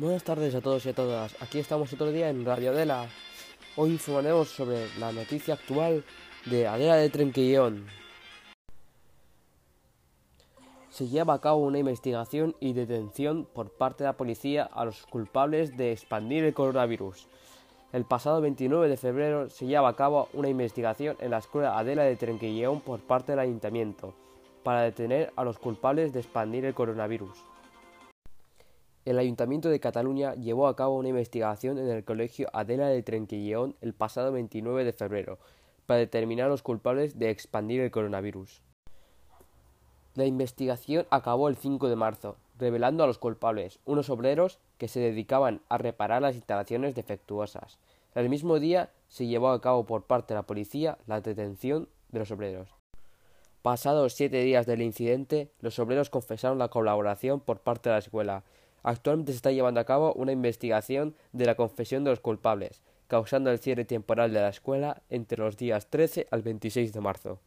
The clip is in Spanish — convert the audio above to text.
Buenas tardes a todos y a todas. Aquí estamos otro día en Radio Adela. Hoy informaremos sobre la noticia actual de Adela de Trenquillón. Se lleva a cabo una investigación y detención por parte de la policía a los culpables de expandir el coronavirus. El pasado 29 de febrero se lleva a cabo una investigación en la escuela Adela de Trenquillón por parte del ayuntamiento para detener a los culpables de expandir el coronavirus. El Ayuntamiento de Cataluña llevó a cabo una investigación en el Colegio Adela de Trenquillón el pasado 29 de febrero para determinar los culpables de expandir el coronavirus. La investigación acabó el 5 de marzo, revelando a los culpables, unos obreros que se dedicaban a reparar las instalaciones defectuosas. El mismo día se llevó a cabo por parte de la policía la detención de los obreros. Pasados siete días del incidente, los obreros confesaron la colaboración por parte de la escuela. Actualmente se está llevando a cabo una investigación de la confesión de los culpables, causando el cierre temporal de la escuela entre los días 13 al 26 de marzo.